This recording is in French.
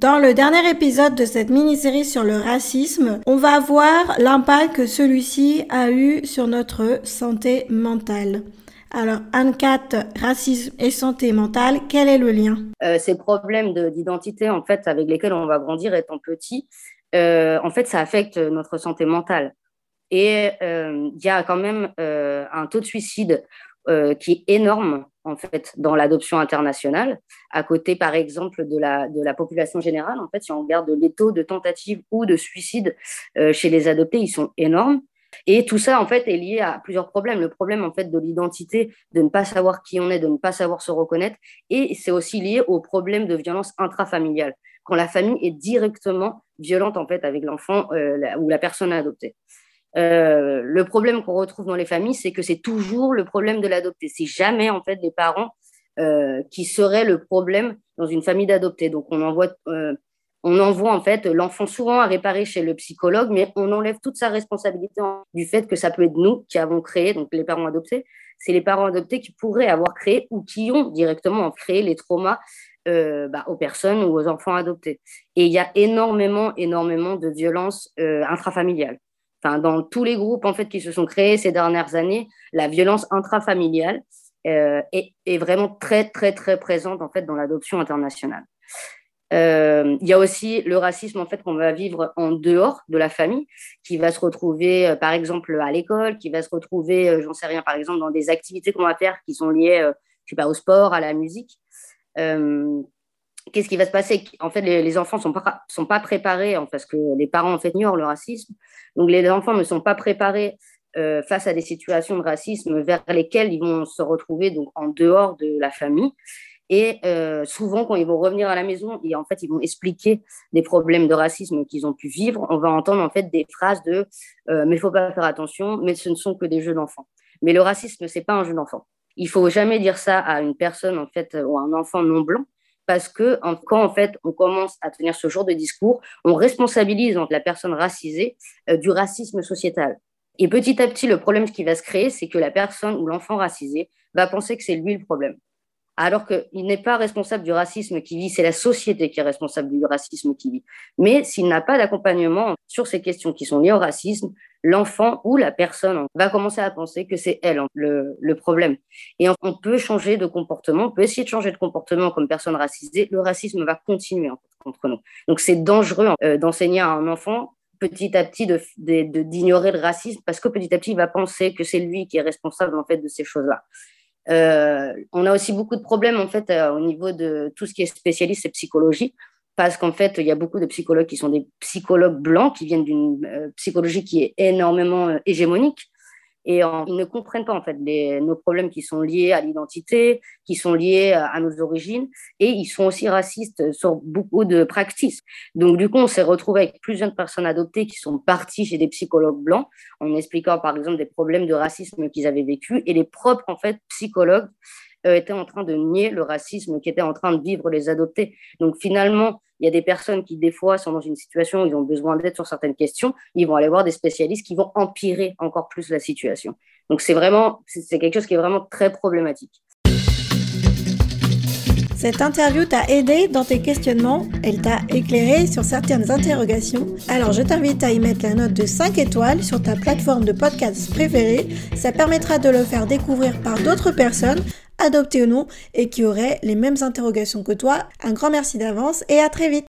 Dans le dernier épisode de cette mini-série sur le racisme, on va voir l'impact que celui-ci a eu sur notre santé mentale. Alors, Anne-Cat, racisme et santé mentale, quel est le lien? Euh, Ces problèmes d'identité, en fait, avec lesquels on va grandir étant petit, euh, en fait, ça affecte notre santé mentale. Et euh, il y a quand même un taux de suicide qui est énorme en fait dans l'adoption internationale, à côté par exemple de la, de la population générale. En fait, si on regarde les taux de tentatives ou de suicide euh, chez les adoptés, ils sont énormes. Et tout ça, en fait, est lié à plusieurs problèmes. Le problème, en fait, de l'identité, de ne pas savoir qui on est, de ne pas savoir se reconnaître. Et c'est aussi lié au problème de violence intrafamiliale, quand la famille est directement violente, en fait, avec l'enfant euh, ou la personne adoptée. Euh, le problème qu'on retrouve dans les familles, c'est que c'est toujours le problème de l'adopté. C'est jamais en fait les parents euh, qui seraient le problème dans une famille d'adoptés. Donc on envoie, euh, en fait l'enfant souvent à réparer chez le psychologue, mais on enlève toute sa responsabilité du fait que ça peut être nous qui avons créé, donc les parents adoptés. C'est les parents adoptés qui pourraient avoir créé ou qui ont directement créé les traumas bah, aux personnes ou aux enfants adoptés. Et il y a énormément, énormément de violences intrafamiliales dans tous les groupes en fait qui se sont créés ces dernières années, la violence intrafamiliale euh, est, vraiment très très très présente en fait dans l'adoption internationale. Euh, il y a aussi le racisme en fait qu'on va vivre en dehors de la famille, qui va se retrouver euh, par exemple à l'école, qui va se retrouver, j'en sais rien, par exemple dans des activités qu'on va faire qui sont liées, je sais pas, au sport, à la musique qu'est-ce qui va se passer? En fait, les, enfants ne sont pas, sont pas préparés, parce que les parents en fait ignorent le racisme. Donc, les enfants ne sont pas préparés euh, face à des situations de racisme vers lesquelles ils vont se retrouver donc en dehors de la famille. Et euh, souvent, quand ils vont revenir à la maison, et en fait, ils vont expliquer des problèmes de racisme qu'ils ont pu vivre. On va entendre en fait des phrases de euh, "mais il faut pas faire attention, mais ce ne sont que des jeux d'enfants". Mais le racisme, c'est pas un jeu d'enfant. Il faut jamais dire ça à une personne en fait ou à un enfant non blanc parce que quand en fait on commence à tenir ce genre de discours, on responsabilise la personne racisée euh, du racisme sociétal. Et petit à petit, le problème qui va se créer, c'est que la personne ou l'enfant racisé va penser que c'est lui le problème alors qu'il n'est pas responsable du racisme qui vit, c'est la société qui est responsable du racisme qui vit. Mais s'il n'a pas d'accompagnement sur ces questions qui sont liées au racisme, l'enfant ou la personne va commencer à penser que c'est elle le, problème. Et on peut changer de comportement, on peut essayer de changer de comportement comme personne racisée, le racisme va continuer contre nous. Donc c'est dangereux euh, d'enseigner à un enfant petit à petit d'ignorer le racisme parce que petit à petit il va penser que c'est lui qui est responsable en fait de ces choses-là. Euh, on a aussi beaucoup de problèmes en fait euh, au niveau de tout ce qui est spécialiste et psychologie, parce qu'en fait il y a beaucoup de psychologues qui sont des psychologues blancs qui viennent d'une euh, psychologie qui est énormément hégémonique et ils ne comprennent pas en fait nos problèmes qui sont liés à l'identité, qui sont liés à nos origines, et ils sont aussi racistes sur beaucoup de pratiques. Donc du coup, on s'est retrouvé avec plusieurs personnes adoptées qui sont parties chez des psychologues blancs en expliquant par exemple des problèmes de racisme qu'ils avaient vécu, et les propres en fait psychologues euh, étaient en train de nier le racisme qui était en train de vivre les adoptés. Donc finalement, il y a des personnes qui, des fois, sont dans une situation où ils ont besoin d'aide sur certaines questions. Ils vont aller voir des spécialistes qui vont empirer encore plus la situation. Donc, c'est vraiment, c'est quelque chose qui est vraiment très problématique. Cette interview t'a aidé dans tes questionnements, elle t'a éclairé sur certaines interrogations? Alors je t'invite à y mettre la note de 5 étoiles sur ta plateforme de podcast préférée. Ça permettra de le faire découvrir par d'autres personnes adopté ou non, et qui auraient les mêmes interrogations que toi. Un grand merci d'avance et à très vite